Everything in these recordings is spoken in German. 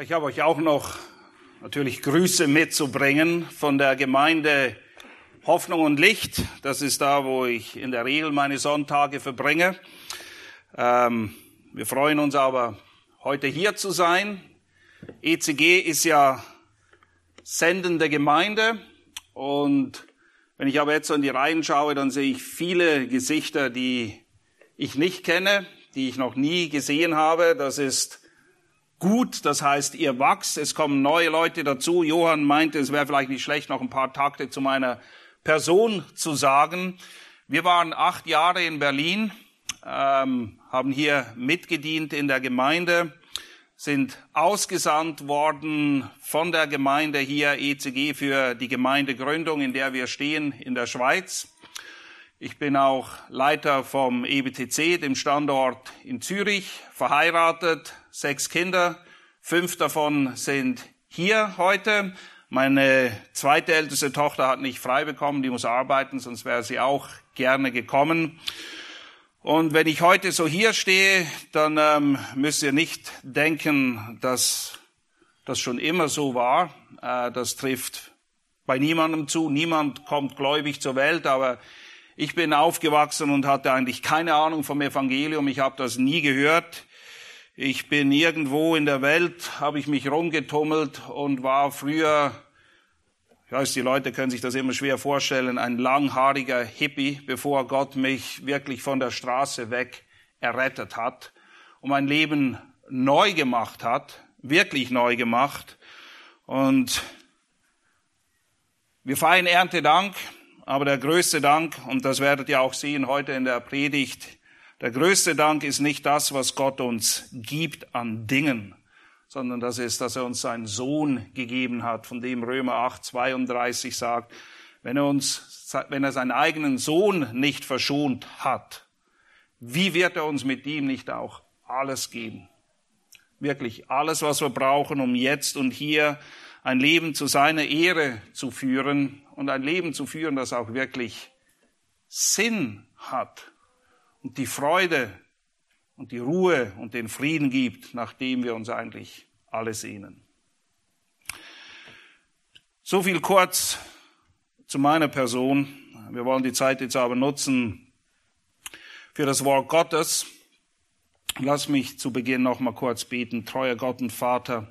Ich habe euch auch noch natürlich Grüße mitzubringen von der Gemeinde Hoffnung und Licht. Das ist da, wo ich in der Regel meine Sonntage verbringe. Ähm, wir freuen uns aber, heute hier zu sein. ECG ist ja sendende Gemeinde und wenn ich aber jetzt so in die Reihen schaue, dann sehe ich viele Gesichter, die ich nicht kenne, die ich noch nie gesehen habe. Das ist gut, das heißt, ihr wachst, es kommen neue Leute dazu. Johann meinte, es wäre vielleicht nicht schlecht, noch ein paar Takte zu meiner Person zu sagen. Wir waren acht Jahre in Berlin, ähm, haben hier mitgedient in der Gemeinde, sind ausgesandt worden von der Gemeinde hier ECG für die Gemeindegründung, in der wir stehen in der Schweiz. Ich bin auch Leiter vom EBTC, dem Standort in Zürich, verheiratet, sechs Kinder, fünf davon sind hier heute. Meine zweite älteste Tochter hat nicht frei bekommen, die muss arbeiten, sonst wäre sie auch gerne gekommen. Und wenn ich heute so hier stehe, dann ähm, müsst ihr nicht denken, dass das schon immer so war. Äh, das trifft bei niemandem zu. Niemand kommt gläubig zur Welt, aber ich bin aufgewachsen und hatte eigentlich keine Ahnung vom Evangelium. Ich habe das nie gehört. Ich bin irgendwo in der Welt, habe ich mich rumgetummelt und war früher, ich weiß, die Leute können sich das immer schwer vorstellen, ein langhaariger Hippie, bevor Gott mich wirklich von der Straße weg errettet hat und mein Leben neu gemacht hat, wirklich neu gemacht. Und wir feiern Erntedank. Aber der größte Dank, und das werdet ihr auch sehen heute in der Predigt, der größte Dank ist nicht das, was Gott uns gibt an Dingen, sondern das ist, dass er uns seinen Sohn gegeben hat, von dem Römer 8, 32 sagt, wenn er uns, wenn er seinen eigenen Sohn nicht verschont hat, wie wird er uns mit ihm nicht auch alles geben? Wirklich alles, was wir brauchen, um jetzt und hier ein Leben zu seiner Ehre zu führen und ein Leben zu führen, das auch wirklich Sinn hat und die Freude und die Ruhe und den Frieden gibt, nachdem wir uns eigentlich alle sehnen. So viel kurz zu meiner Person. Wir wollen die Zeit jetzt aber nutzen für das Wort Gottes. Lass mich zu Beginn noch mal kurz beten. Treuer Gott und Vater,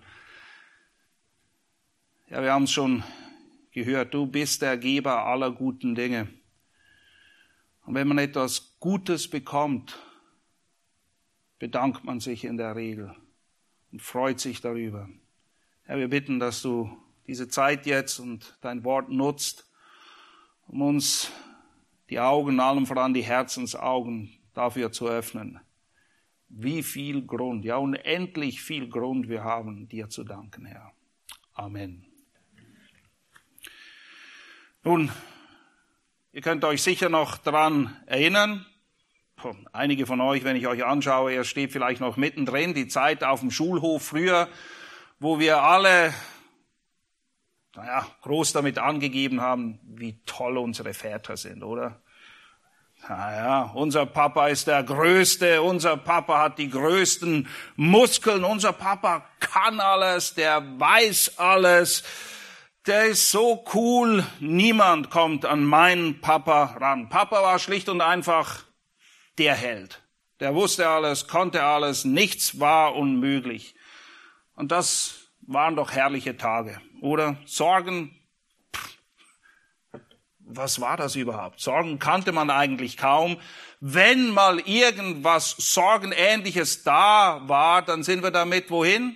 ja, wir haben es schon gehört, du bist der Geber aller guten Dinge. Und wenn man etwas Gutes bekommt, bedankt man sich in der Regel und freut sich darüber. Herr, wir bitten, dass du diese Zeit jetzt und dein Wort nutzt, um uns die Augen, allem voran die Herzensaugen dafür zu öffnen. Wie viel Grund, ja unendlich viel Grund wir haben, dir zu danken, Herr. Amen. Nun, ihr könnt euch sicher noch daran erinnern, einige von euch, wenn ich euch anschaue, ihr steht vielleicht noch mittendrin, die Zeit auf dem Schulhof früher, wo wir alle, naja, groß damit angegeben haben, wie toll unsere Väter sind, oder? Naja, unser Papa ist der Größte, unser Papa hat die größten Muskeln, unser Papa kann alles, der weiß alles der ist so cool, niemand kommt an meinen Papa ran. Papa war schlicht und einfach der Held. Der wusste alles, konnte alles, nichts war unmöglich. Und das waren doch herrliche Tage, oder? Sorgen, was war das überhaupt? Sorgen kannte man eigentlich kaum. Wenn mal irgendwas Sorgenähnliches da war, dann sind wir damit wohin?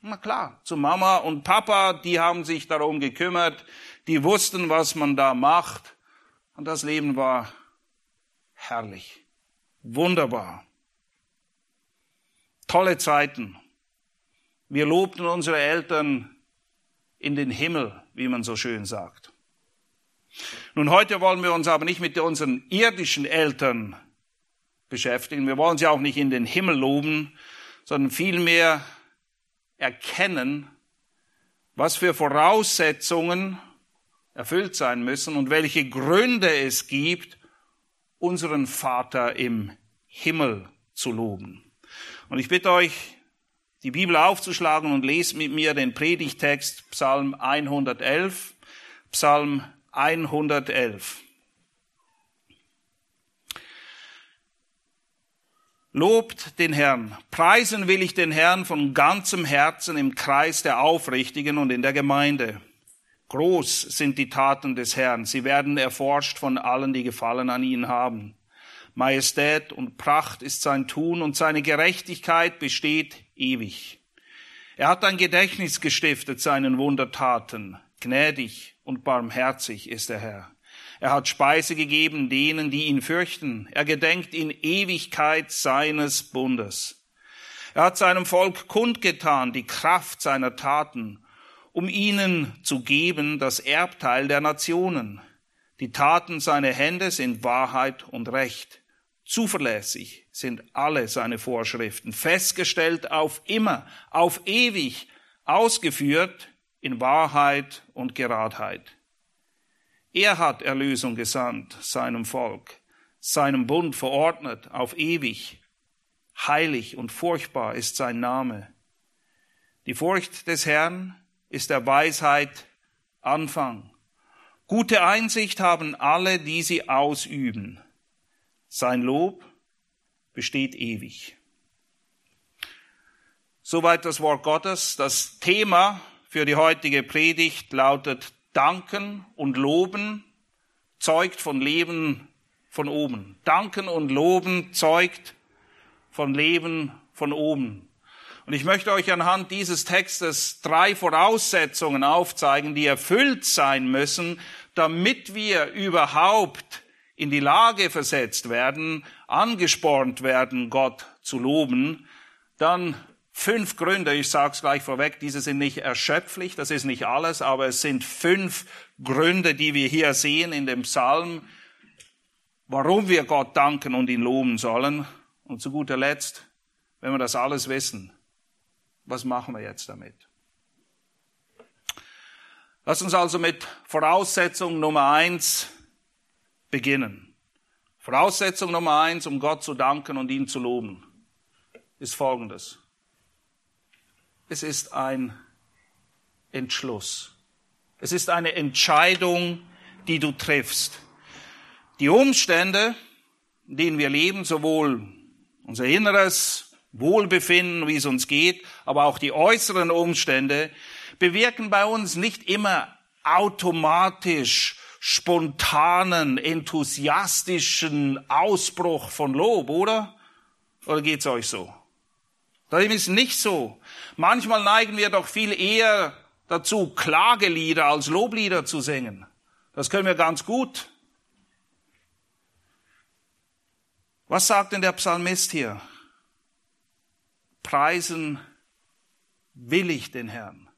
Na klar, zu Mama und Papa, die haben sich darum gekümmert, die wussten, was man da macht. Und das Leben war herrlich, wunderbar. Tolle Zeiten. Wir lobten unsere Eltern in den Himmel, wie man so schön sagt. Nun, heute wollen wir uns aber nicht mit unseren irdischen Eltern beschäftigen. Wir wollen sie auch nicht in den Himmel loben, sondern vielmehr erkennen, was für Voraussetzungen erfüllt sein müssen und welche Gründe es gibt, unseren Vater im Himmel zu loben. Und ich bitte euch, die Bibel aufzuschlagen und lest mit mir den Predigtext Psalm 111. Psalm 111. Lobt den Herrn. Preisen will ich den Herrn von ganzem Herzen im Kreis der Aufrichtigen und in der Gemeinde. Groß sind die Taten des Herrn. Sie werden erforscht von allen, die Gefallen an ihn haben. Majestät und Pracht ist sein Tun und seine Gerechtigkeit besteht ewig. Er hat ein Gedächtnis gestiftet seinen Wundertaten. Gnädig und barmherzig ist der Herr. Er hat Speise gegeben denen, die ihn fürchten. Er gedenkt in Ewigkeit seines Bundes. Er hat seinem Volk kundgetan die Kraft seiner Taten, um ihnen zu geben das Erbteil der Nationen. Die Taten seiner Hände sind Wahrheit und Recht. Zuverlässig sind alle seine Vorschriften, festgestellt auf immer, auf ewig, ausgeführt in Wahrheit und Geradheit. Er hat Erlösung gesandt seinem Volk, seinem Bund verordnet auf ewig. Heilig und furchtbar ist sein Name. Die Furcht des Herrn ist der Weisheit Anfang. Gute Einsicht haben alle, die sie ausüben. Sein Lob besteht ewig. Soweit das Wort Gottes. Das Thema für die heutige Predigt lautet Danken und Loben zeugt von Leben von oben. Danken und Loben zeugt von Leben von oben. Und ich möchte euch anhand dieses Textes drei Voraussetzungen aufzeigen, die erfüllt sein müssen, damit wir überhaupt in die Lage versetzt werden, angespornt werden, Gott zu loben. Dann Fünf Gründe, ich sage es gleich vorweg, diese sind nicht erschöpflich, das ist nicht alles, aber es sind fünf Gründe, die wir hier sehen in dem Psalm, warum wir Gott danken und ihn loben sollen. Und zu guter Letzt, wenn wir das alles wissen, was machen wir jetzt damit? Lass uns also mit Voraussetzung Nummer eins beginnen. Voraussetzung Nummer eins, um Gott zu danken und ihn zu loben, ist folgendes. Es ist ein Entschluss. Es ist eine Entscheidung, die du triffst. Die Umstände, in denen wir leben, sowohl unser inneres Wohlbefinden, wie es uns geht, aber auch die äußeren Umstände, bewirken bei uns nicht immer automatisch spontanen, enthusiastischen Ausbruch von Lob, oder? Oder geht's euch so? Dem ist nicht so. Manchmal neigen wir doch viel eher dazu, Klagelieder als Loblieder zu singen. Das können wir ganz gut. Was sagt denn der Psalmist hier? Preisen will ich den Herrn.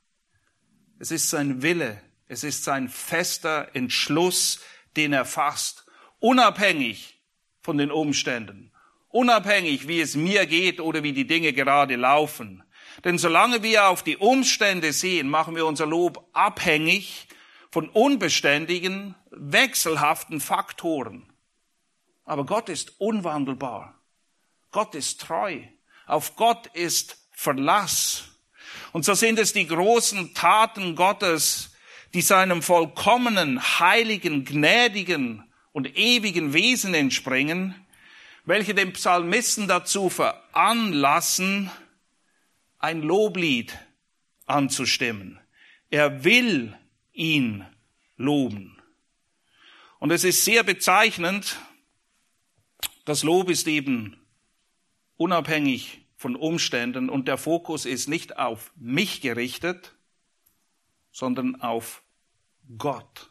Es ist sein Wille, es ist sein fester Entschluss, den er fasst, unabhängig von den Umständen, unabhängig, wie es mir geht oder wie die Dinge gerade laufen. Denn solange wir auf die Umstände sehen, machen wir unser Lob abhängig von unbeständigen, wechselhaften Faktoren. Aber Gott ist unwandelbar. Gott ist treu. Auf Gott ist Verlass. Und so sind es die großen Taten Gottes, die seinem vollkommenen, heiligen, gnädigen und ewigen Wesen entspringen, welche den Psalmisten dazu veranlassen, ein Loblied anzustimmen. Er will ihn loben. Und es ist sehr bezeichnend, das Lob ist eben unabhängig von Umständen und der Fokus ist nicht auf mich gerichtet, sondern auf Gott.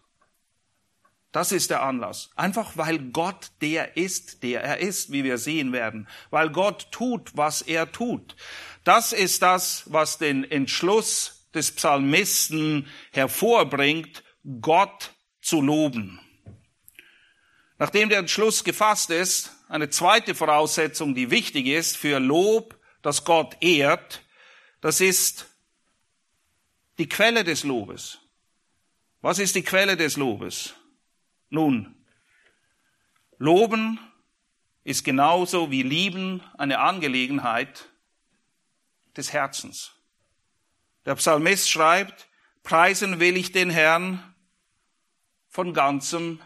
Das ist der Anlass. Einfach weil Gott der ist, der er ist, wie wir sehen werden. Weil Gott tut, was er tut. Das ist das, was den Entschluss des Psalmisten hervorbringt, Gott zu loben. Nachdem der Entschluss gefasst ist, eine zweite Voraussetzung, die wichtig ist für Lob, das Gott ehrt, das ist die Quelle des Lobes. Was ist die Quelle des Lobes? Nun, Loben ist genauso wie Lieben eine Angelegenheit des Herzens. Der Psalmist schreibt, preisen will ich den Herrn von ganzem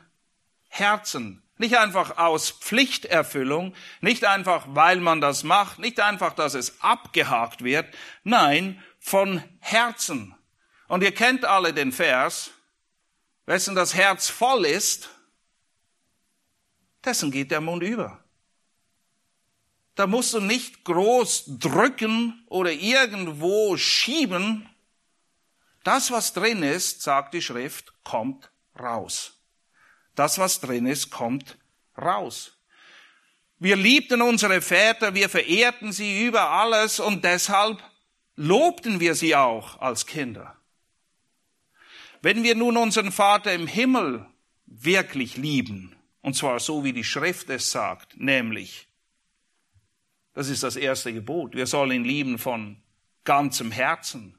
Herzen. Nicht einfach aus Pflichterfüllung, nicht einfach, weil man das macht, nicht einfach, dass es abgehakt wird, nein, von Herzen. Und ihr kennt alle den Vers, wessen das Herz voll ist, dessen geht der Mund über. Da musst du nicht groß drücken oder irgendwo schieben. Das, was drin ist, sagt die Schrift, kommt raus. Das, was drin ist, kommt raus. Wir liebten unsere Väter, wir verehrten sie über alles und deshalb lobten wir sie auch als Kinder. Wenn wir nun unseren Vater im Himmel wirklich lieben, und zwar so wie die Schrift es sagt, nämlich, das ist das erste Gebot, wir sollen ihn lieben von ganzem Herzen,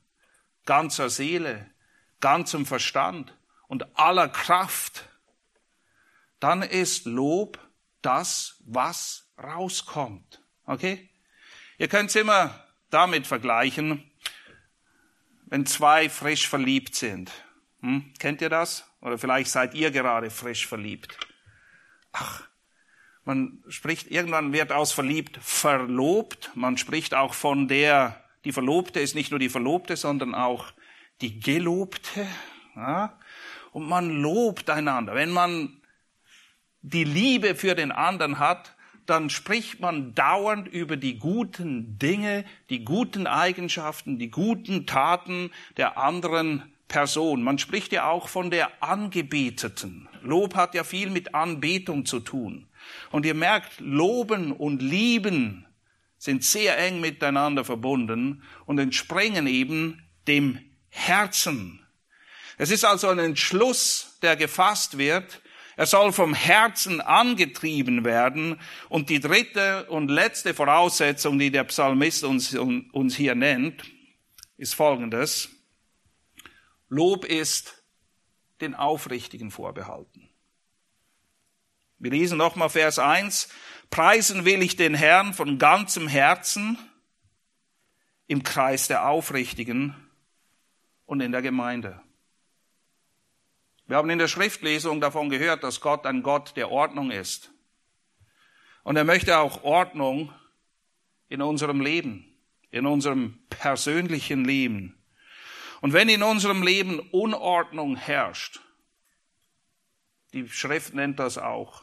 ganzer Seele, ganzem Verstand und aller Kraft, dann ist Lob das, was rauskommt. Okay? Ihr könnt es immer damit vergleichen, wenn zwei frisch verliebt sind. Hm? Kennt ihr das? Oder vielleicht seid ihr gerade frisch verliebt. Ach, man spricht, irgendwann wird aus verliebt verlobt. Man spricht auch von der, die Verlobte ist nicht nur die Verlobte, sondern auch die Gelobte. Ja? Und man lobt einander. Wenn man die Liebe für den anderen hat, dann spricht man dauernd über die guten Dinge, die guten Eigenschaften, die guten Taten der anderen Person. Man spricht ja auch von der Angebeteten. Lob hat ja viel mit Anbetung zu tun. Und ihr merkt, Loben und Lieben sind sehr eng miteinander verbunden und entspringen eben dem Herzen. Es ist also ein Entschluss, der gefasst wird, er soll vom Herzen angetrieben werden. Und die dritte und letzte Voraussetzung, die der Psalmist uns, uns hier nennt, ist folgendes. Lob ist den Aufrichtigen vorbehalten. Wir lesen nochmal Vers 1. Preisen will ich den Herrn von ganzem Herzen im Kreis der Aufrichtigen und in der Gemeinde. Wir haben in der Schriftlesung davon gehört, dass Gott ein Gott der Ordnung ist. Und er möchte auch Ordnung in unserem Leben, in unserem persönlichen Leben. Und wenn in unserem Leben Unordnung herrscht, die Schrift nennt das auch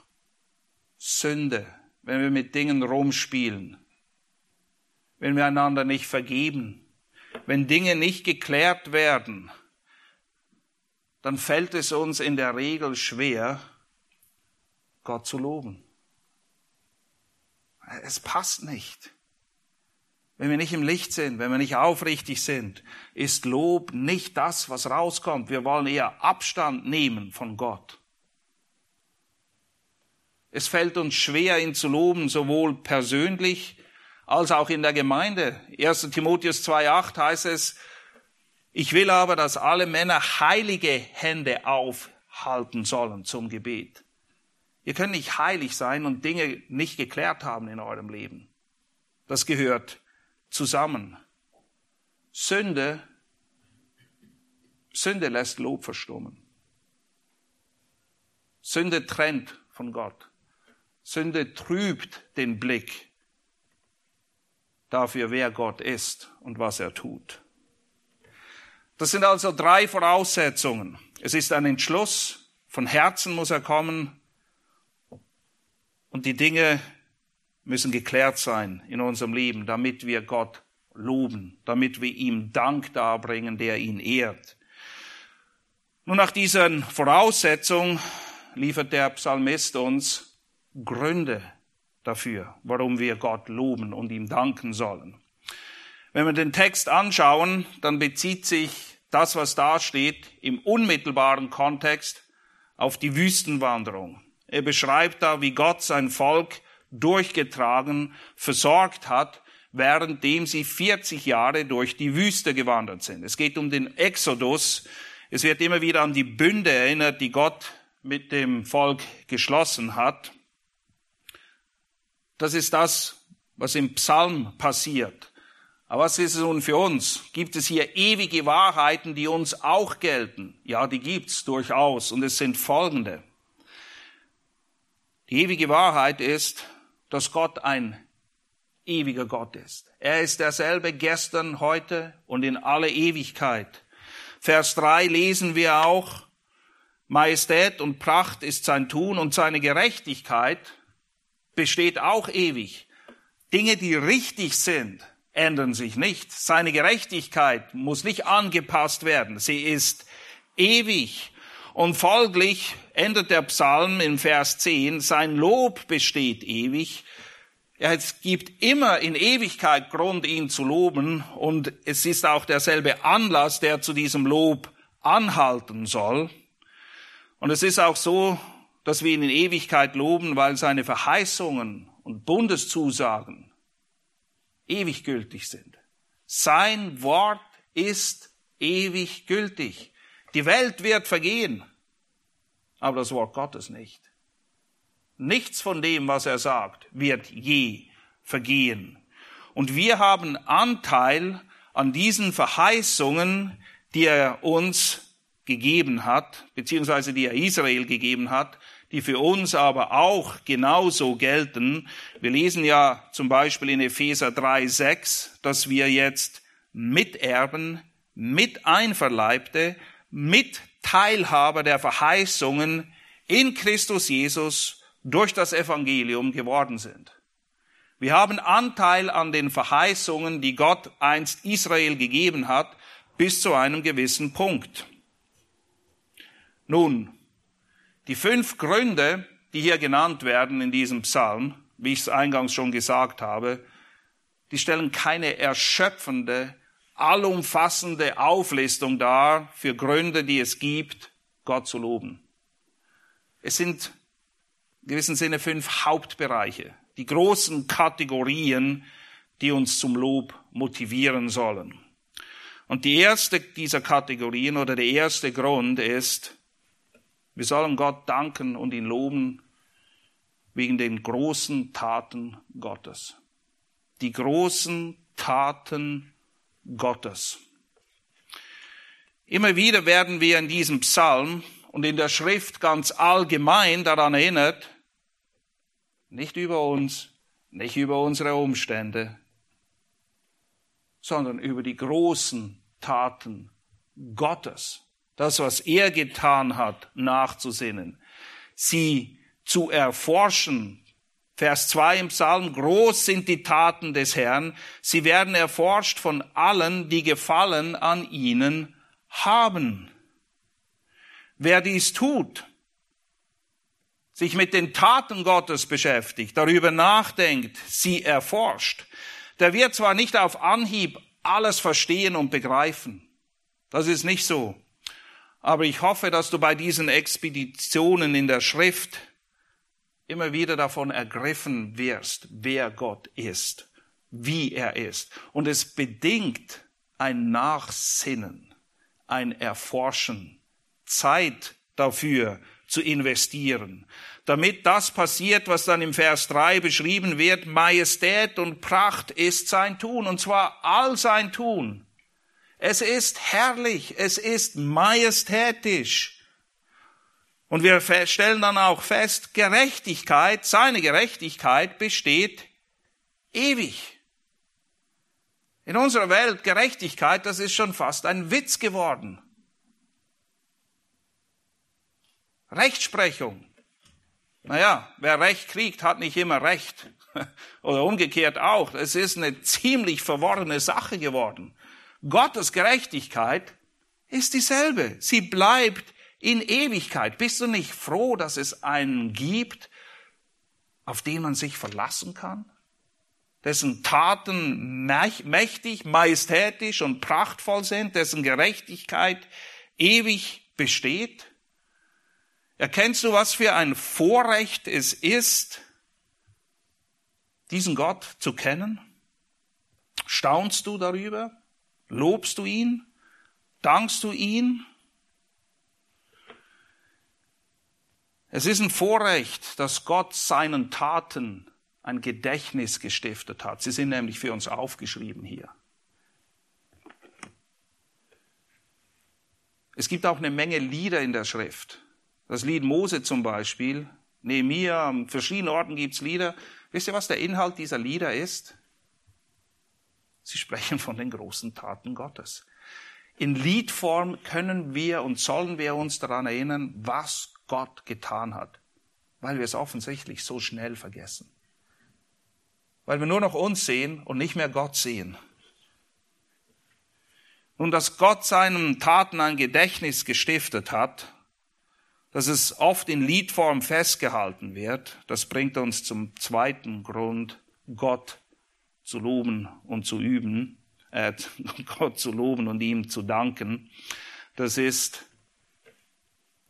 Sünde, wenn wir mit Dingen rumspielen, wenn wir einander nicht vergeben, wenn Dinge nicht geklärt werden, dann fällt es uns in der Regel schwer, Gott zu loben. Es passt nicht. Wenn wir nicht im Licht sind, wenn wir nicht aufrichtig sind, ist Lob nicht das, was rauskommt. Wir wollen eher Abstand nehmen von Gott. Es fällt uns schwer, ihn zu loben, sowohl persönlich als auch in der Gemeinde. 1. Timotheus 2.8 heißt es, ich will aber, dass alle Männer heilige Hände aufhalten sollen zum Gebet. Ihr könnt nicht heilig sein und Dinge nicht geklärt haben in eurem Leben. Das gehört zusammen. Sünde, Sünde lässt Lob verstummen. Sünde trennt von Gott. Sünde trübt den Blick dafür, wer Gott ist und was er tut. Das sind also drei Voraussetzungen. Es ist ein Entschluss, von Herzen muss er kommen und die Dinge müssen geklärt sein in unserem Leben, damit wir Gott loben, damit wir ihm Dank darbringen, der ihn ehrt. Nun nach diesen Voraussetzungen liefert der Psalmist uns Gründe dafür, warum wir Gott loben und ihm danken sollen. Wenn wir den Text anschauen, dann bezieht sich das, was da steht, im unmittelbaren Kontext auf die Wüstenwanderung. Er beschreibt da, wie Gott sein Volk durchgetragen, versorgt hat, währenddem sie 40 Jahre durch die Wüste gewandert sind. Es geht um den Exodus. Es wird immer wieder an die Bünde erinnert, die Gott mit dem Volk geschlossen hat. Das ist das, was im Psalm passiert Aber was ist es nun für uns? Gibt es hier ewige Wahrheiten, die uns auch gelten? Ja, die gibt's durchaus. Und es sind folgende. Die ewige Wahrheit ist, dass Gott ein ewiger Gott ist. Er ist derselbe gestern, heute und in alle Ewigkeit. Vers 3 lesen wir auch, Majestät und Pracht ist sein Tun und seine Gerechtigkeit besteht auch ewig. Dinge, die richtig sind, ändern sich nicht. Seine Gerechtigkeit muss nicht angepasst werden. Sie ist ewig. Und folglich endet der Psalm in Vers 10, sein Lob besteht ewig. Es gibt immer in Ewigkeit Grund, ihn zu loben. Und es ist auch derselbe Anlass, der zu diesem Lob anhalten soll. Und es ist auch so, dass wir ihn in Ewigkeit loben, weil seine Verheißungen und Bundeszusagen ewig gültig sind. Sein Wort ist ewig gültig. Die Welt wird vergehen, aber das Wort Gottes nicht. Nichts von dem, was er sagt, wird je vergehen. Und wir haben Anteil an diesen Verheißungen, die er uns gegeben hat, beziehungsweise die er Israel gegeben hat, die für uns aber auch genauso gelten. Wir lesen ja zum Beispiel in Epheser 3, 6, dass wir jetzt Miterben, Miteinverleibte, Mitteilhaber der Verheißungen in Christus Jesus durch das Evangelium geworden sind. Wir haben Anteil an den Verheißungen, die Gott einst Israel gegeben hat, bis zu einem gewissen Punkt. Nun, die fünf Gründe, die hier genannt werden in diesem Psalm, wie ich es eingangs schon gesagt habe, die stellen keine erschöpfende, allumfassende Auflistung dar für Gründe, die es gibt, Gott zu loben. Es sind in gewissem Sinne fünf Hauptbereiche, die großen Kategorien, die uns zum Lob motivieren sollen. Und die erste dieser Kategorien oder der erste Grund ist, wir sollen Gott danken und ihn loben wegen den großen Taten Gottes. Die großen Taten Gottes. Immer wieder werden wir in diesem Psalm und in der Schrift ganz allgemein daran erinnert, nicht über uns, nicht über unsere Umstände, sondern über die großen Taten Gottes das, was er getan hat, nachzusinnen, sie zu erforschen. Vers 2 im Psalm, groß sind die Taten des Herrn, sie werden erforscht von allen, die Gefallen an ihnen haben. Wer dies tut, sich mit den Taten Gottes beschäftigt, darüber nachdenkt, sie erforscht, der wird zwar nicht auf Anhieb alles verstehen und begreifen. Das ist nicht so. Aber ich hoffe, dass du bei diesen Expeditionen in der Schrift immer wieder davon ergriffen wirst, wer Gott ist, wie er ist. Und es bedingt ein Nachsinnen, ein Erforschen, Zeit dafür zu investieren, damit das passiert, was dann im Vers 3 beschrieben wird, Majestät und Pracht ist sein Tun, und zwar all sein Tun. Es ist herrlich, es ist majestätisch. Und wir stellen dann auch fest, Gerechtigkeit, seine Gerechtigkeit besteht ewig. In unserer Welt Gerechtigkeit, das ist schon fast ein Witz geworden. Rechtsprechung. Naja, wer Recht kriegt, hat nicht immer Recht. Oder umgekehrt auch. Es ist eine ziemlich verworrene Sache geworden. Gottes Gerechtigkeit ist dieselbe. Sie bleibt in Ewigkeit. Bist du nicht froh, dass es einen gibt, auf den man sich verlassen kann? Dessen Taten mächtig, majestätisch und prachtvoll sind, dessen Gerechtigkeit ewig besteht? Erkennst du, was für ein Vorrecht es ist, diesen Gott zu kennen? Staunst du darüber? Lobst du ihn? Dankst du ihn? Es ist ein Vorrecht, dass Gott seinen Taten ein Gedächtnis gestiftet hat. Sie sind nämlich für uns aufgeschrieben hier. Es gibt auch eine Menge Lieder in der Schrift. Das Lied Mose zum Beispiel, Nehemiah, an verschiedenen Orten gibt es Lieder. Wisst ihr, was der Inhalt dieser Lieder ist? Sie sprechen von den großen Taten Gottes. In Liedform können wir und sollen wir uns daran erinnern, was Gott getan hat, weil wir es offensichtlich so schnell vergessen. Weil wir nur noch uns sehen und nicht mehr Gott sehen. Nun, dass Gott seinen Taten ein Gedächtnis gestiftet hat, dass es oft in Liedform festgehalten wird, das bringt uns zum zweiten Grund, Gott zu loben und zu üben, äh, Gott zu loben und ihm zu danken. Das ist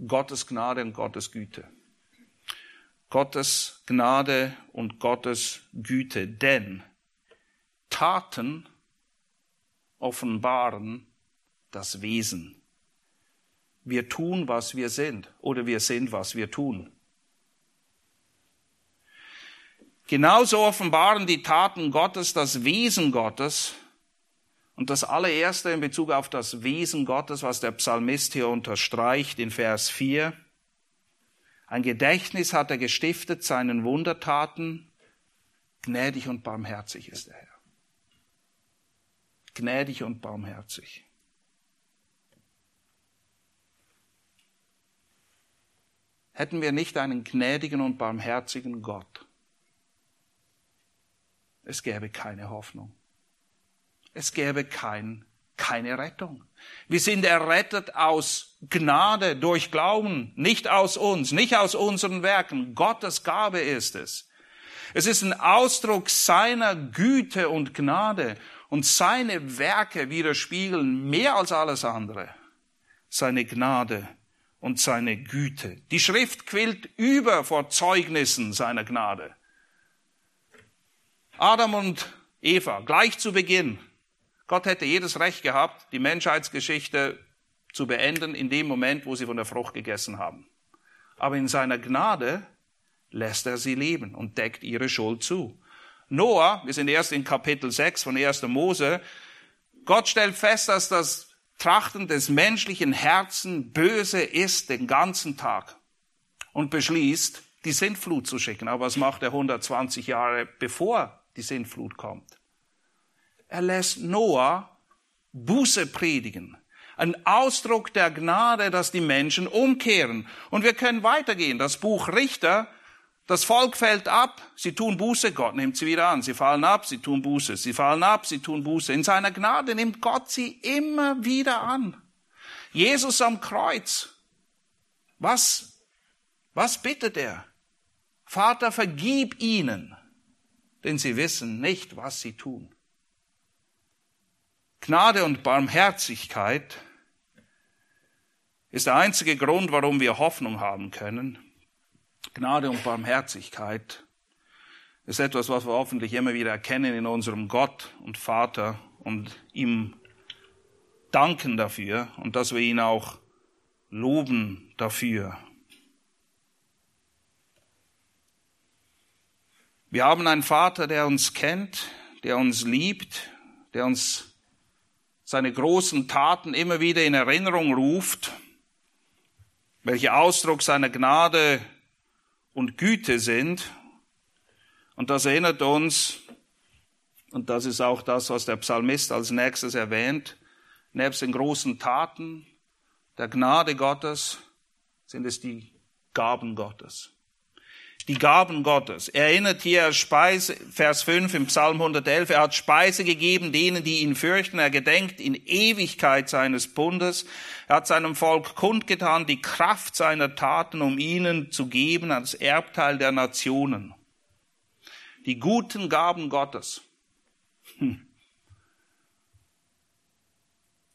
Gottes Gnade und Gottes Güte. Gottes Gnade und Gottes Güte, denn Taten offenbaren das Wesen. Wir tun, was wir sind, oder wir sind, was wir tun. Genauso offenbaren die Taten Gottes das Wesen Gottes. Und das allererste in Bezug auf das Wesen Gottes, was der Psalmist hier unterstreicht in Vers 4. Ein Gedächtnis hat er gestiftet seinen Wundertaten. Gnädig und barmherzig ist der Herr gnädig und barmherzig. Hätten wir nicht einen gnädigen und barmherzigen Gott, es gäbe keine Hoffnung. Es gäbe kein, keine Rettung. Wir sind errettet aus Gnade durch Glauben, nicht aus uns, nicht aus unseren Werken. Gottes Gabe ist es. Es ist ein Ausdruck seiner Güte und Gnade und seine Werke widerspiegeln mehr als alles andere seine Gnade und seine Güte. Die Schrift quillt über vor Zeugnissen seiner Gnade. Adam und Eva, gleich zu Beginn. Gott hätte jedes Recht gehabt, die Menschheitsgeschichte zu beenden in dem Moment, wo sie von der Frucht gegessen haben. Aber in seiner Gnade lässt er sie leben und deckt ihre Schuld zu. Noah, wir sind erst in Kapitel 6 von 1. Mose, Gott stellt fest, dass das Trachten des menschlichen Herzen böse ist den ganzen Tag und beschließt, die Sintflut zu schicken. Aber was macht er 120 Jahre bevor die Sintflut kommt? Er lässt Noah Buße predigen. Ein Ausdruck der Gnade, dass die Menschen umkehren. Und wir können weitergehen. Das Buch Richter das Volk fällt ab, sie tun Buße, Gott nimmt sie wieder an. Sie fallen ab, sie tun Buße. Sie fallen ab, sie tun Buße. In seiner Gnade nimmt Gott sie immer wieder an. Jesus am Kreuz. Was, was bittet er? Vater, vergib ihnen, denn sie wissen nicht, was sie tun. Gnade und Barmherzigkeit ist der einzige Grund, warum wir Hoffnung haben können. Gnade und Barmherzigkeit ist etwas, was wir hoffentlich immer wieder erkennen in unserem Gott und Vater und ihm danken dafür und dass wir ihn auch loben dafür. Wir haben einen Vater, der uns kennt, der uns liebt, der uns seine großen Taten immer wieder in Erinnerung ruft, welche Ausdruck seiner Gnade und Güte sind. Und das erinnert uns, und das ist auch das, was der Psalmist als nächstes erwähnt, nebst den großen Taten der Gnade Gottes sind es die Gaben Gottes die Gaben Gottes. Er erinnert hier Speise, Vers 5 im Psalm 111, er hat Speise gegeben denen, die ihn fürchten. Er gedenkt in Ewigkeit seines Bundes. Er hat seinem Volk kundgetan die Kraft seiner Taten, um ihnen zu geben als Erbteil der Nationen. Die guten Gaben Gottes. Hm.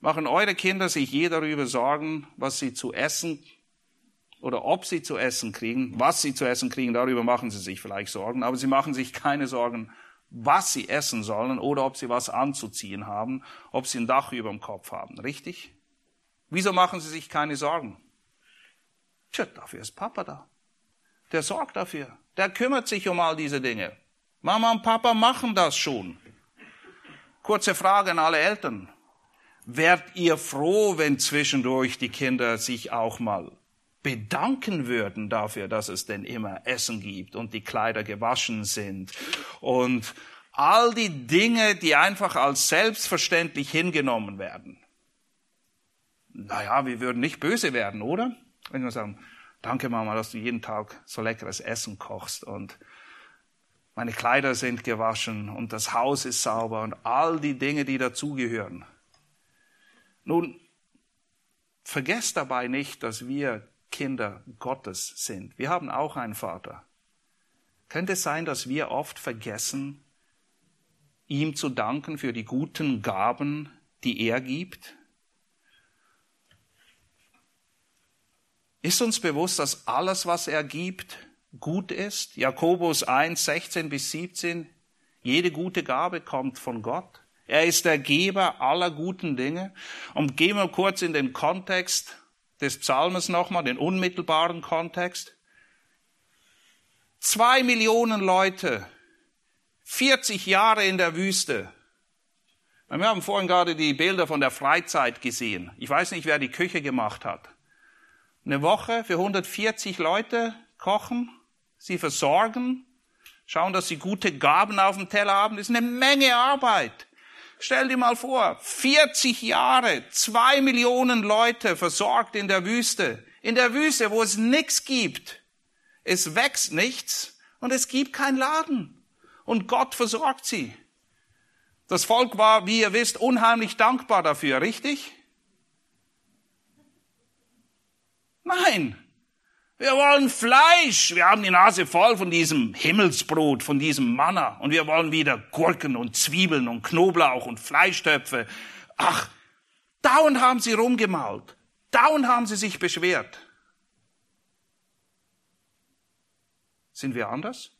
Machen eure Kinder sich je darüber Sorgen, was sie zu essen oder ob sie zu essen kriegen, was sie zu essen kriegen, darüber machen sie sich vielleicht Sorgen, aber sie machen sich keine Sorgen, was sie essen sollen oder ob sie was anzuziehen haben, ob sie ein Dach über dem Kopf haben, richtig? Wieso machen sie sich keine Sorgen? Tja, dafür ist Papa da. Der sorgt dafür. Der kümmert sich um all diese Dinge. Mama und Papa machen das schon. Kurze Frage an alle Eltern. Wärt ihr froh, wenn zwischendurch die Kinder sich auch mal bedanken würden dafür, dass es denn immer Essen gibt und die Kleider gewaschen sind und all die Dinge, die einfach als selbstverständlich hingenommen werden. Naja, wir würden nicht böse werden, oder? Wenn wir sagen, danke Mama, dass du jeden Tag so leckeres Essen kochst und meine Kleider sind gewaschen und das Haus ist sauber und all die Dinge, die dazugehören. Nun, vergesst dabei nicht, dass wir Kinder Gottes sind. Wir haben auch einen Vater. Könnte es sein, dass wir oft vergessen, ihm zu danken für die guten Gaben, die er gibt? Ist uns bewusst, dass alles, was er gibt, gut ist? Jakobus 1, 16 bis 17. Jede gute Gabe kommt von Gott. Er ist der Geber aller guten Dinge. Und gehen wir kurz in den Kontext des Psalmes nochmal, den unmittelbaren Kontext. Zwei Millionen Leute, 40 Jahre in der Wüste. Wir haben vorhin gerade die Bilder von der Freizeit gesehen. Ich weiß nicht, wer die Küche gemacht hat. Eine Woche für 140 Leute kochen, sie versorgen, schauen, dass sie gute Gaben auf dem Teller haben. Das ist eine Menge Arbeit. Stell dir mal vor, 40 Jahre, zwei Millionen Leute versorgt in der Wüste. In der Wüste, wo es nichts gibt. Es wächst nichts und es gibt keinen Laden. Und Gott versorgt sie. Das Volk war, wie ihr wisst, unheimlich dankbar dafür, richtig? Nein, wir wollen Fleisch. Wir haben die Nase voll von diesem Himmelsbrot, von diesem Manna. Und wir wollen wieder Gurken und Zwiebeln und Knoblauch und Fleischtöpfe. Ach, dauernd haben sie rumgemalt. Dauernd haben sie sich beschwert. Sind wir anders?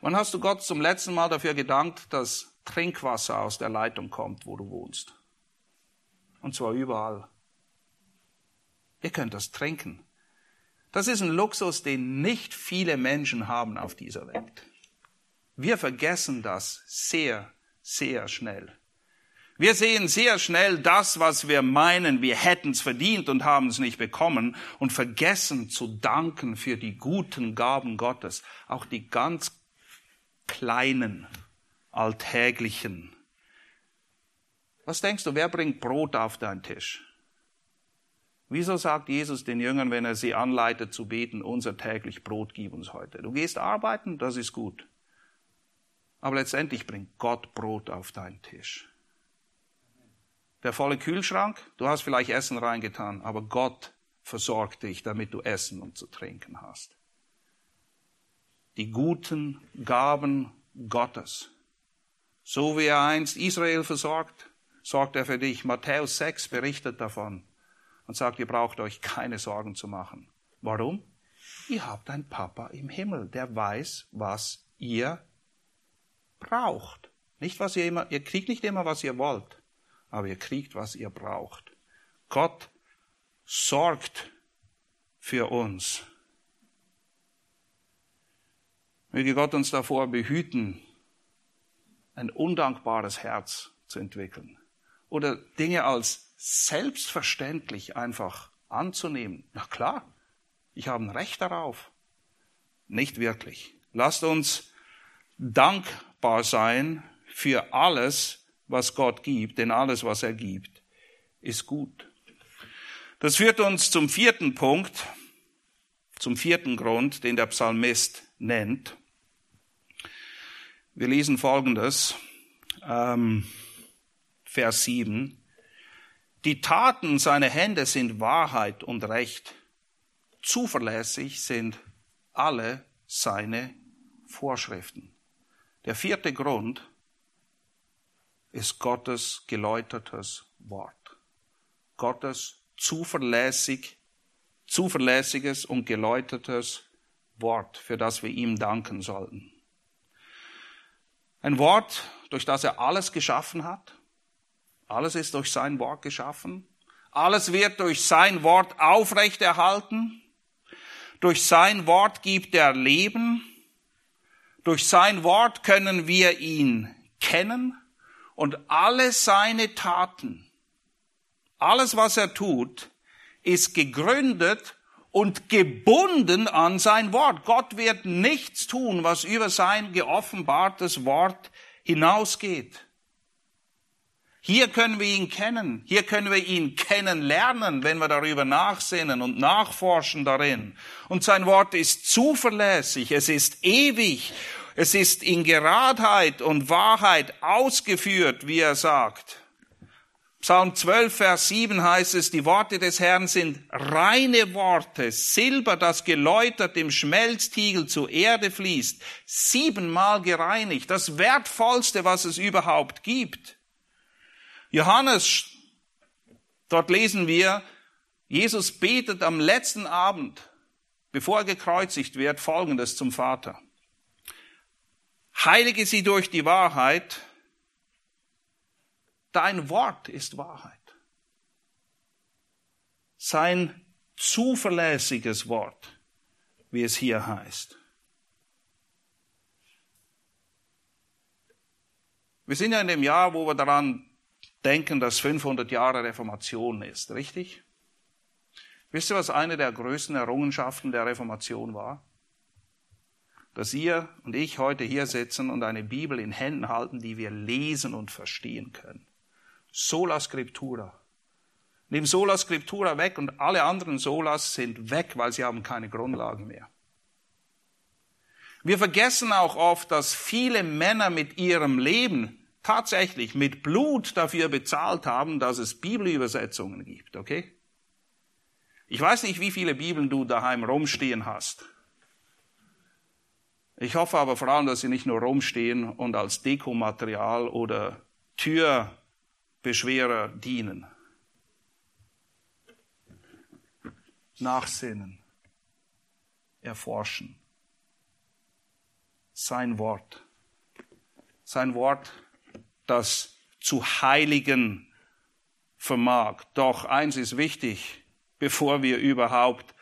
Wann hast du Gott zum letzten Mal dafür gedankt, dass Trinkwasser aus der Leitung kommt, wo du wohnst? Und zwar überall. Ihr könnt das trinken. Das ist ein Luxus, den nicht viele Menschen haben auf dieser Welt. Wir vergessen das sehr, sehr schnell. Wir sehen sehr schnell das, was wir meinen, wir hätten es verdient und haben es nicht bekommen und vergessen zu danken für die guten Gaben Gottes, auch die ganz kleinen, alltäglichen. Was denkst du, wer bringt Brot auf deinen Tisch? Wieso sagt Jesus den Jüngern, wenn er sie anleitet zu beten, unser täglich Brot gib uns heute? Du gehst arbeiten, das ist gut. Aber letztendlich bringt Gott Brot auf deinen Tisch. Der volle Kühlschrank, du hast vielleicht Essen reingetan, aber Gott versorgt dich, damit du Essen und zu trinken hast. Die guten Gaben Gottes. So wie er einst Israel versorgt, sorgt er für dich. Matthäus 6 berichtet davon und sagt, ihr braucht euch keine Sorgen zu machen. Warum? Ihr habt einen Papa im Himmel, der weiß, was ihr braucht. Nicht was ihr immer, ihr kriegt nicht immer, was ihr wollt, aber ihr kriegt, was ihr braucht. Gott sorgt für uns. Möge Gott uns davor behüten, ein undankbares Herz zu entwickeln oder Dinge als selbstverständlich einfach anzunehmen. Na klar, ich habe ein Recht darauf. Nicht wirklich. Lasst uns dankbar sein für alles, was Gott gibt, denn alles, was er gibt, ist gut. Das führt uns zum vierten Punkt, zum vierten Grund, den der Psalmist nennt. Wir lesen Folgendes, ähm, Vers 7. Die Taten seiner Hände sind Wahrheit und Recht. Zuverlässig sind alle seine Vorschriften. Der vierte Grund ist Gottes geläutertes Wort. Gottes zuverlässig, zuverlässiges und geläutertes Wort, für das wir ihm danken sollten. Ein Wort, durch das er alles geschaffen hat, alles ist durch sein Wort geschaffen. Alles wird durch sein Wort aufrechterhalten. Durch sein Wort gibt er Leben. Durch sein Wort können wir ihn kennen Und alle seine Taten, alles was er tut, ist gegründet und gebunden an sein Wort. Gott wird nichts tun, was über sein geoffenbartes Wort hinausgeht. Hier können wir ihn kennen. Hier können wir ihn kennenlernen, wenn wir darüber nachsinnen und nachforschen darin. Und sein Wort ist zuverlässig. Es ist ewig. Es ist in Geradheit und Wahrheit ausgeführt, wie er sagt. Psalm 12, Vers 7 heißt es, die Worte des Herrn sind reine Worte, Silber, das geläutert im Schmelztiegel zur Erde fließt, siebenmal gereinigt, das wertvollste, was es überhaupt gibt. Johannes, dort lesen wir, Jesus betet am letzten Abend, bevor er gekreuzigt wird, Folgendes zum Vater. Heilige sie durch die Wahrheit, Dein Wort ist Wahrheit. Sein zuverlässiges Wort, wie es hier heißt. Wir sind ja in dem Jahr, wo wir daran denken, dass 500 Jahre Reformation ist, richtig? Wisst ihr, was eine der größten Errungenschaften der Reformation war? Dass ihr und ich heute hier sitzen und eine Bibel in Händen halten, die wir lesen und verstehen können. Sola Scriptura. Nimm Sola Scriptura weg und alle anderen Solas sind weg, weil sie haben keine Grundlagen mehr. Wir vergessen auch oft, dass viele Männer mit ihrem Leben tatsächlich mit Blut dafür bezahlt haben, dass es Bibelübersetzungen gibt, okay? Ich weiß nicht, wie viele Bibeln du daheim rumstehen hast. Ich hoffe aber vor allem, dass sie nicht nur rumstehen und als Dekomaterial oder Tür Beschwerer dienen. Nachsinnen, erforschen. Sein Wort. Sein Wort, das zu heiligen vermag. Doch eins ist wichtig, bevor wir überhaupt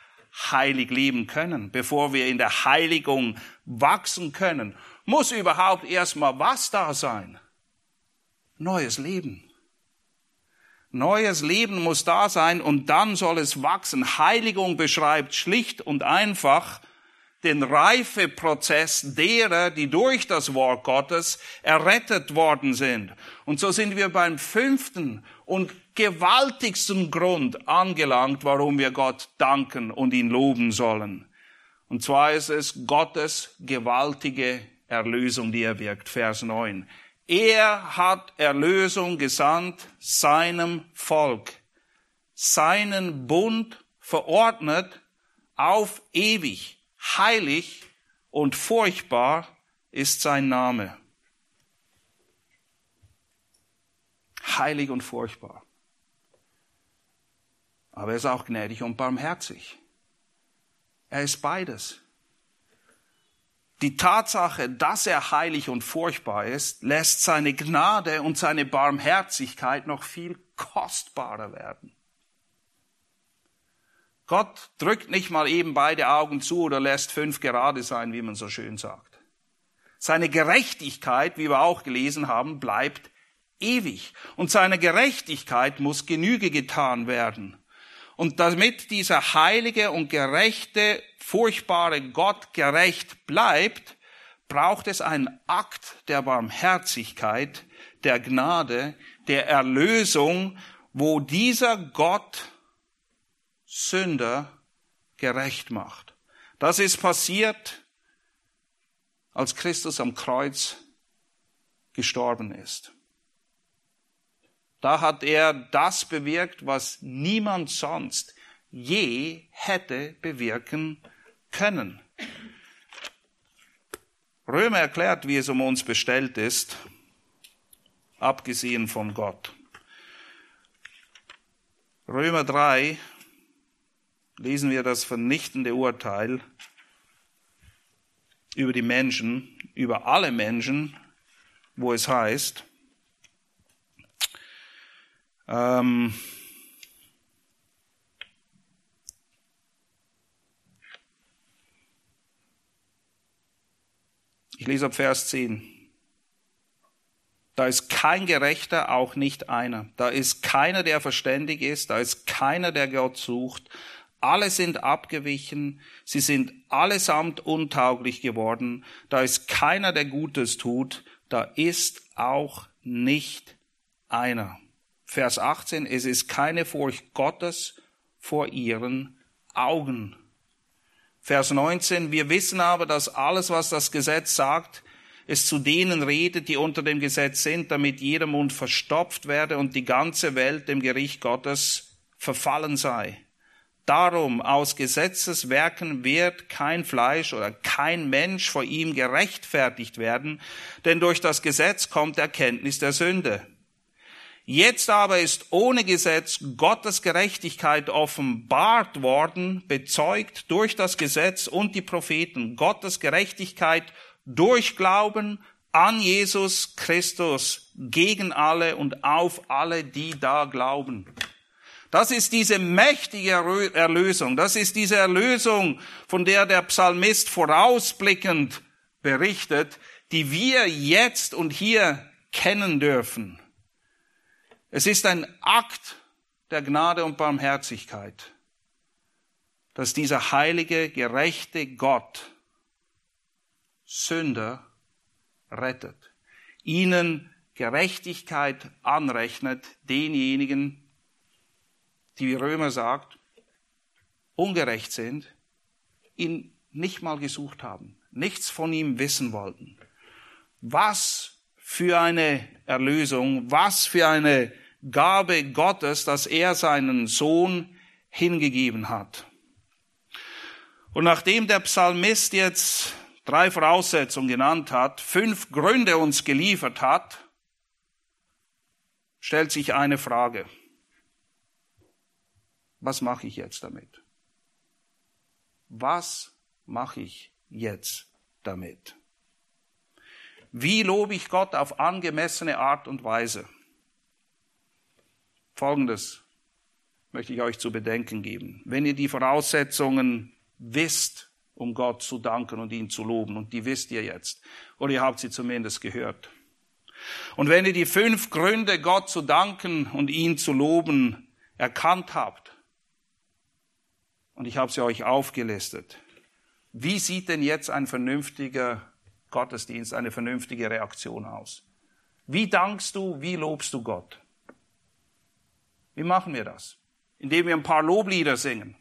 heilig leben können, bevor wir in der Heiligung wachsen können, muss überhaupt erstmal was da sein? Neues Leben. Neues Leben muss da sein und dann soll es wachsen. Heiligung beschreibt schlicht und einfach den Reifeprozess derer, die durch das Wort Gottes errettet worden sind. Und so sind wir beim fünften und gewaltigsten Grund angelangt, warum wir Gott danken und ihn loben sollen. Und zwar ist es Gottes gewaltige Erlösung, die er wirkt. Vers 9. Er hat Erlösung gesandt seinem Volk, seinen Bund verordnet auf ewig, heilig und furchtbar ist sein Name. Heilig und furchtbar. Aber er ist auch gnädig und barmherzig. Er ist beides. Die Tatsache, dass er heilig und furchtbar ist, lässt seine Gnade und seine Barmherzigkeit noch viel kostbarer werden. Gott drückt nicht mal eben beide Augen zu oder lässt fünf gerade sein, wie man so schön sagt. Seine Gerechtigkeit, wie wir auch gelesen haben, bleibt ewig. Und seiner Gerechtigkeit muss Genüge getan werden. Und damit dieser heilige und gerechte, furchtbare Gott gerecht bleibt, braucht es einen Akt der Barmherzigkeit, der Gnade, der Erlösung, wo dieser Gott Sünder gerecht macht. Das ist passiert, als Christus am Kreuz gestorben ist. Da hat er das bewirkt, was niemand sonst je hätte bewirken können. Römer erklärt, wie es um uns bestellt ist, abgesehen von Gott. Römer 3 lesen wir das vernichtende Urteil über die Menschen, über alle Menschen, wo es heißt, ähm, ich lese ab Vers 10. Da ist kein Gerechter, auch nicht einer. Da ist keiner, der verständig ist. Da ist keiner, der Gott sucht. Alle sind abgewichen. Sie sind allesamt untauglich geworden. Da ist keiner, der Gutes tut. Da ist auch nicht einer. Vers 18. Es ist keine Furcht Gottes vor ihren Augen. Vers 19. Wir wissen aber, dass alles, was das Gesetz sagt, es zu denen redet, die unter dem Gesetz sind, damit jeder Mund verstopft werde und die ganze Welt dem Gericht Gottes verfallen sei. Darum aus Gesetzeswerken wird kein Fleisch oder kein Mensch vor ihm gerechtfertigt werden, denn durch das Gesetz kommt Erkenntnis der Sünde. Jetzt aber ist ohne Gesetz Gottes Gerechtigkeit offenbart worden, bezeugt durch das Gesetz und die Propheten. Gottes Gerechtigkeit durch Glauben an Jesus Christus gegen alle und auf alle, die da glauben. Das ist diese mächtige Erlösung. Das ist diese Erlösung, von der der Psalmist vorausblickend berichtet, die wir jetzt und hier kennen dürfen. Es ist ein Akt der Gnade und Barmherzigkeit, dass dieser heilige, gerechte Gott Sünder rettet, ihnen Gerechtigkeit anrechnet, denjenigen, die wie Römer sagt, ungerecht sind, ihn nicht mal gesucht haben, nichts von ihm wissen wollten. Was für eine Erlösung, was für eine Gabe Gottes, dass er seinen Sohn hingegeben hat. Und nachdem der Psalmist jetzt drei Voraussetzungen genannt hat, fünf Gründe uns geliefert hat, stellt sich eine Frage. Was mache ich jetzt damit? Was mache ich jetzt damit? Wie lobe ich Gott auf angemessene Art und Weise? Folgendes möchte ich euch zu bedenken geben. Wenn ihr die Voraussetzungen wisst, um Gott zu danken und ihn zu loben. Und die wisst ihr jetzt. Oder ihr habt sie zumindest gehört. Und wenn ihr die fünf Gründe, Gott zu danken und ihn zu loben, erkannt habt, und ich habe sie euch aufgelistet, wie sieht denn jetzt ein vernünftiger Gottesdienst, eine vernünftige Reaktion aus? Wie dankst du, wie lobst du Gott? Wie machen wir das? Indem wir ein paar Loblieder singen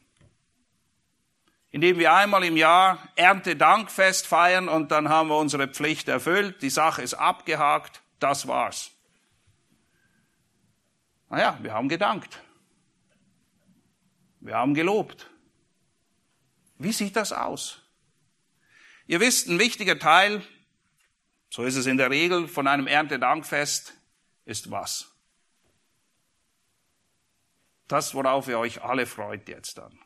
indem wir einmal im Jahr Erntedankfest feiern und dann haben wir unsere Pflicht erfüllt, die Sache ist abgehakt, das war's. Naja, wir haben gedankt. Wir haben gelobt. Wie sieht das aus? Ihr wisst, ein wichtiger Teil, so ist es in der Regel von einem Erntedankfest, ist was? Das, worauf ihr euch alle freut jetzt dann.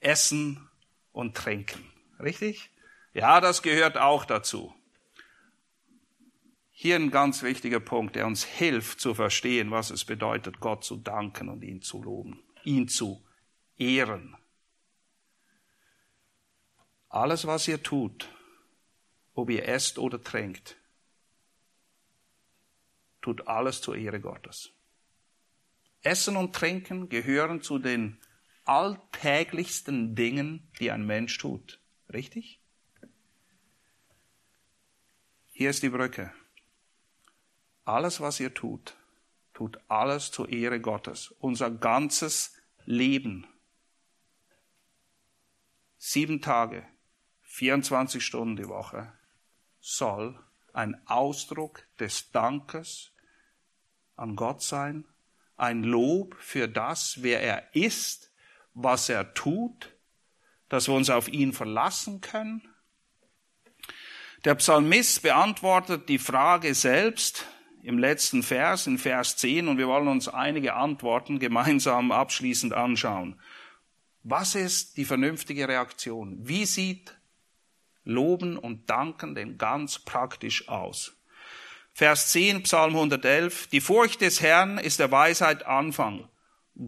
Essen und Trinken. Richtig? Ja, das gehört auch dazu. Hier ein ganz wichtiger Punkt, der uns hilft zu verstehen, was es bedeutet, Gott zu danken und ihn zu loben, ihn zu ehren. Alles, was ihr tut, ob ihr esst oder trinkt, tut alles zur Ehre Gottes. Essen und Trinken gehören zu den alltäglichsten Dingen, die ein Mensch tut. Richtig? Hier ist die Brücke. Alles, was ihr tut, tut alles zur Ehre Gottes. Unser ganzes Leben. Sieben Tage, 24 Stunden die Woche soll ein Ausdruck des Dankes an Gott sein, ein Lob für das, wer er ist was er tut, dass wir uns auf ihn verlassen können. Der Psalmist beantwortet die Frage selbst im letzten Vers, in Vers 10, und wir wollen uns einige Antworten gemeinsam abschließend anschauen. Was ist die vernünftige Reaktion? Wie sieht Loben und Danken denn ganz praktisch aus? Vers 10, Psalm 111. Die Furcht des Herrn ist der Weisheit Anfang.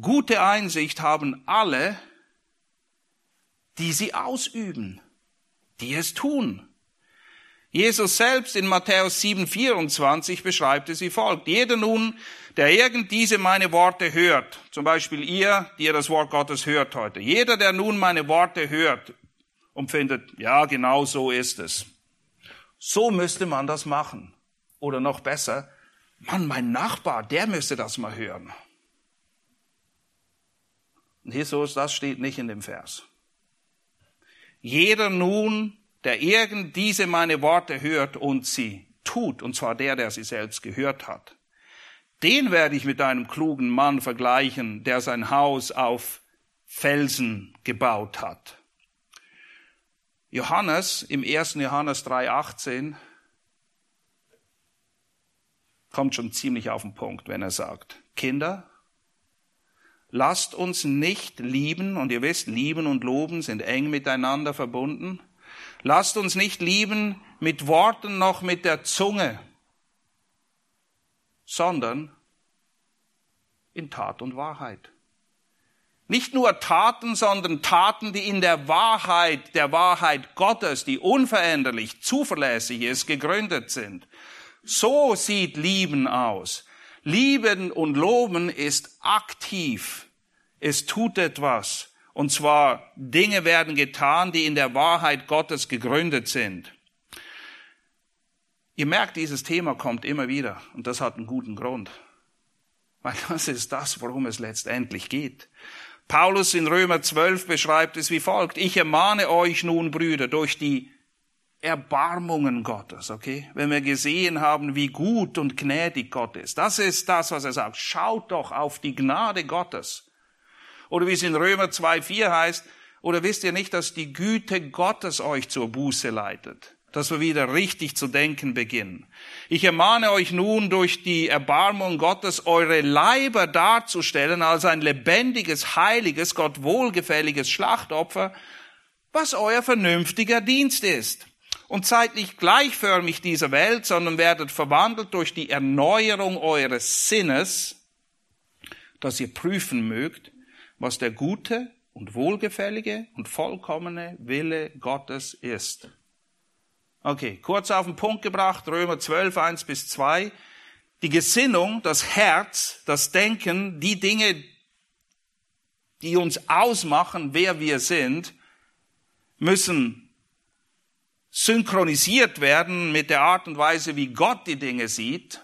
Gute Einsicht haben alle, die sie ausüben, die es tun. Jesus selbst in Matthäus 7, 24 beschreibt es wie folgt. Jeder nun, der irgend diese meine Worte hört, zum Beispiel ihr, die ihr das Wort Gottes hört heute, jeder, der nun meine Worte hört und findet, ja, genau so ist es. So müsste man das machen. Oder noch besser, Mann, mein Nachbar, der müsste das mal hören. Und Jesus, das steht nicht in dem Vers. Jeder nun, der irgend diese meine Worte hört und sie tut, und zwar der, der sie selbst gehört hat, den werde ich mit einem klugen Mann vergleichen, der sein Haus auf Felsen gebaut hat. Johannes im 1. Johannes 3,18 kommt schon ziemlich auf den Punkt, wenn er sagt, Kinder, lasst uns nicht lieben, und ihr wisst, lieben und loben sind eng miteinander verbunden, lasst uns nicht lieben mit Worten noch mit der Zunge, sondern in Tat und Wahrheit. Nicht nur Taten, sondern Taten, die in der Wahrheit, der Wahrheit Gottes, die unveränderlich, zuverlässig ist, gegründet sind. So sieht Lieben aus. Lieben und Loben ist aktiv. Es tut etwas. Und zwar Dinge werden getan, die in der Wahrheit Gottes gegründet sind. Ihr merkt, dieses Thema kommt immer wieder. Und das hat einen guten Grund. Weil das ist das, worum es letztendlich geht. Paulus in Römer 12 beschreibt es wie folgt. Ich ermahne euch nun, Brüder, durch die Erbarmungen Gottes, okay? Wenn wir gesehen haben, wie gut und gnädig Gott ist. Das ist das, was er sagt. Schaut doch auf die Gnade Gottes. Oder wie es in Römer 2,4 heißt, oder wisst ihr nicht, dass die Güte Gottes euch zur Buße leitet? Dass wir wieder richtig zu denken beginnen. Ich ermahne euch nun durch die Erbarmung Gottes, eure Leiber darzustellen als ein lebendiges, heiliges, Gott wohlgefälliges Schlachtopfer, was euer vernünftiger Dienst ist und seid nicht gleichförmig dieser Welt, sondern werdet verwandelt durch die Erneuerung eures Sinnes, dass ihr prüfen mögt, was der gute und wohlgefällige und vollkommene Wille Gottes ist. Okay, kurz auf den Punkt gebracht, Römer 12, 1 bis 2. Die Gesinnung, das Herz, das Denken, die Dinge, die uns ausmachen, wer wir sind, müssen synchronisiert werden mit der Art und Weise, wie Gott die Dinge sieht,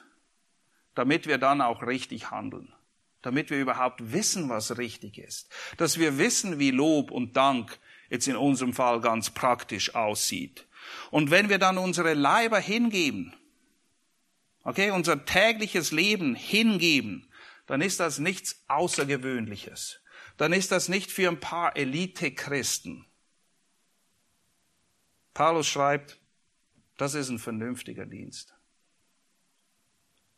damit wir dann auch richtig handeln. Damit wir überhaupt wissen, was richtig ist. Dass wir wissen, wie Lob und Dank jetzt in unserem Fall ganz praktisch aussieht. Und wenn wir dann unsere Leiber hingeben, okay, unser tägliches Leben hingeben, dann ist das nichts Außergewöhnliches. Dann ist das nicht für ein paar Elite-Christen Paulus schreibt, das ist ein vernünftiger Dienst.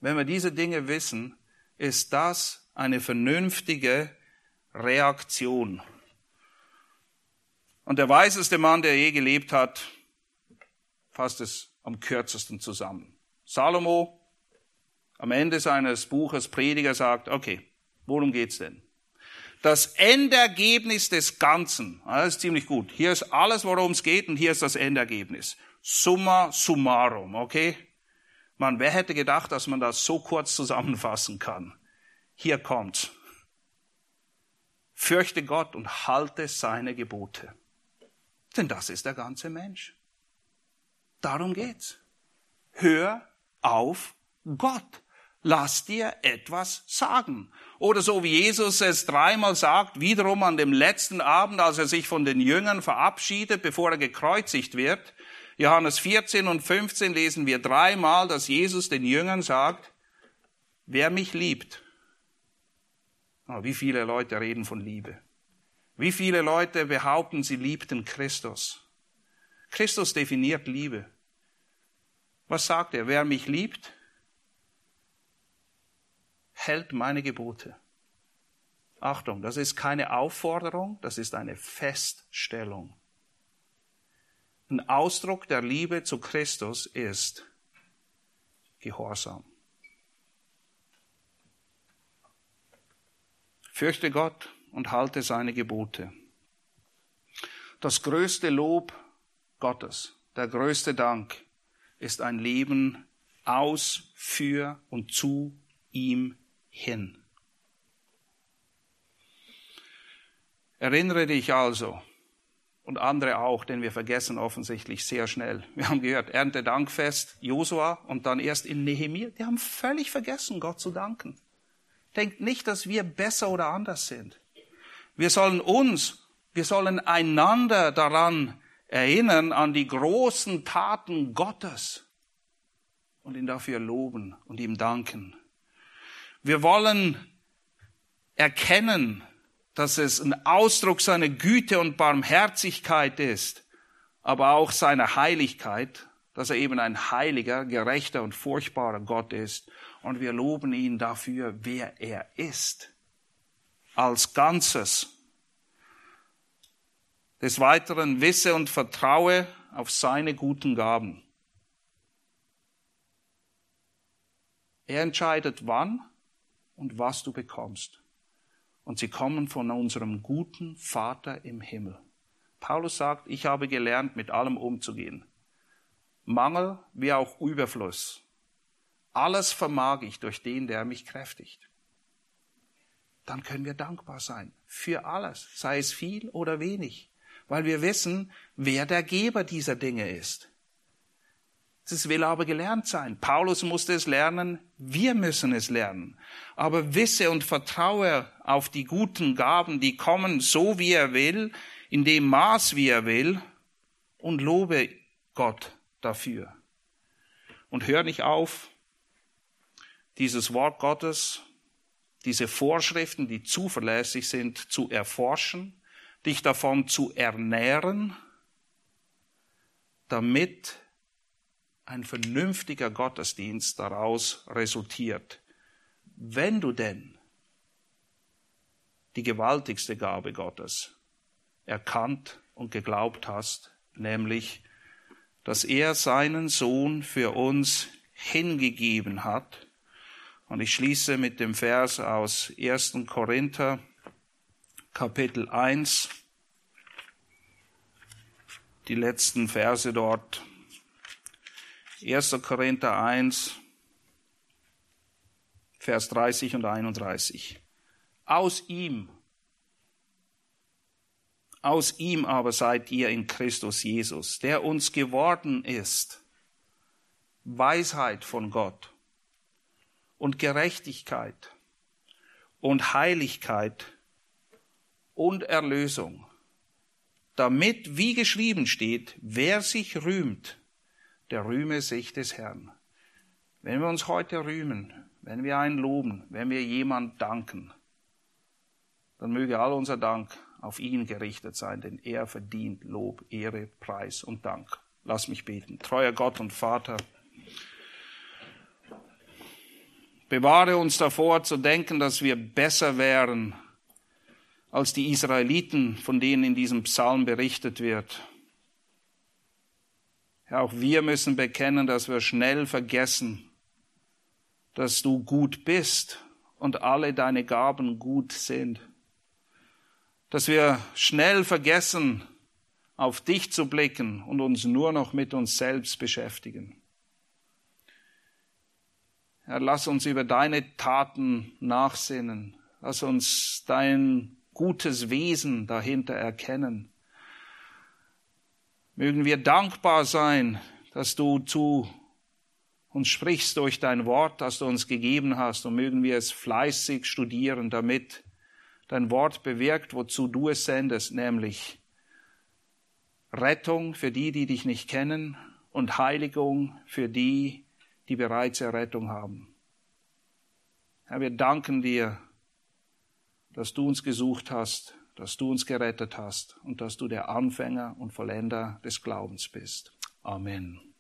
Wenn wir diese Dinge wissen, ist das eine vernünftige Reaktion. Und der weiseste Mann, der je gelebt hat, fasst es am kürzesten zusammen. Salomo am Ende seines Buches Prediger sagt, okay, worum geht's denn? das Endergebnis des Ganzen. Das ist ziemlich gut. Hier ist alles, worum es geht, und hier ist das Endergebnis. Summa summarum, okay? Man, wer hätte gedacht, dass man das so kurz zusammenfassen kann? Hier kommt's. Fürchte Gott und halte seine Gebote. Denn das ist der ganze Mensch. Darum geht's. Hör auf Gott. Lass dir etwas sagen. Oder so wie Jesus es dreimal sagt, wiederum an dem letzten Abend, als er sich von den Jüngern verabschiedet, bevor er gekreuzigt wird. Johannes 14 und 15 lesen wir dreimal, dass Jesus den Jüngern sagt, wer mich liebt. Oh, wie viele Leute reden von Liebe? Wie viele Leute behaupten, sie liebten Christus? Christus definiert Liebe. Was sagt er? Wer mich liebt, hält meine Gebote. Achtung, das ist keine Aufforderung, das ist eine Feststellung. Ein Ausdruck der Liebe zu Christus ist Gehorsam. Fürchte Gott und halte seine Gebote. Das größte Lob Gottes, der größte Dank ist ein Leben aus, für und zu ihm hin. Erinnere dich also, und andere auch, denn wir vergessen offensichtlich sehr schnell. Wir haben gehört, Erntedankfest, Josua und dann erst in Nehemiah. Die haben völlig vergessen, Gott zu danken. Denkt nicht, dass wir besser oder anders sind. Wir sollen uns, wir sollen einander daran erinnern, an die großen Taten Gottes und ihn dafür loben und ihm danken. Wir wollen erkennen, dass es ein Ausdruck seiner Güte und Barmherzigkeit ist, aber auch seiner Heiligkeit, dass er eben ein heiliger, gerechter und furchtbarer Gott ist. Und wir loben ihn dafür, wer er ist, als Ganzes. Des Weiteren wisse und vertraue auf seine guten Gaben. Er entscheidet wann und was du bekommst und sie kommen von unserem guten Vater im Himmel. Paulus sagt, ich habe gelernt, mit allem umzugehen. Mangel wie auch Überfluss. Alles vermag ich durch den, der mich kräftigt. Dann können wir dankbar sein für alles, sei es viel oder wenig, weil wir wissen, wer der Geber dieser Dinge ist. Es will aber gelernt sein. Paulus musste es lernen, wir müssen es lernen. Aber wisse und vertraue auf die guten Gaben, die kommen so wie er will, in dem Maß wie er will und lobe Gott dafür. Und hör nicht auf, dieses Wort Gottes, diese Vorschriften, die zuverlässig sind, zu erforschen, dich davon zu ernähren, damit ein vernünftiger Gottesdienst daraus resultiert. Wenn du denn die gewaltigste Gabe Gottes erkannt und geglaubt hast, nämlich, dass er seinen Sohn für uns hingegeben hat. Und ich schließe mit dem Vers aus 1. Korinther Kapitel 1, die letzten Verse dort 1. Korinther 1, Vers 30 und 31. Aus ihm, aus ihm aber seid ihr in Christus Jesus, der uns geworden ist, Weisheit von Gott und Gerechtigkeit und Heiligkeit und Erlösung, damit, wie geschrieben steht, wer sich rühmt, der rühme sich des Herrn. Wenn wir uns heute rühmen, wenn wir einen loben, wenn wir jemand danken, dann möge all unser Dank auf ihn gerichtet sein, denn er verdient Lob, Ehre, Preis und Dank. Lass mich beten. Treuer Gott und Vater, bewahre uns davor zu denken, dass wir besser wären als die Israeliten, von denen in diesem Psalm berichtet wird. Ja, auch wir müssen bekennen, dass wir schnell vergessen, dass du gut bist und alle deine Gaben gut sind. Dass wir schnell vergessen, auf dich zu blicken und uns nur noch mit uns selbst beschäftigen. Herr, lass uns über deine Taten nachsinnen. Lass uns dein gutes Wesen dahinter erkennen. Mögen wir dankbar sein, dass du zu uns sprichst durch dein Wort, das du uns gegeben hast, und mögen wir es fleißig studieren, damit dein Wort bewirkt, wozu du es sendest, nämlich Rettung für die, die dich nicht kennen, und Heiligung für die, die bereits Errettung haben. Herr, wir danken dir, dass du uns gesucht hast dass du uns gerettet hast und dass du der Anfänger und Vollender des Glaubens bist. Amen.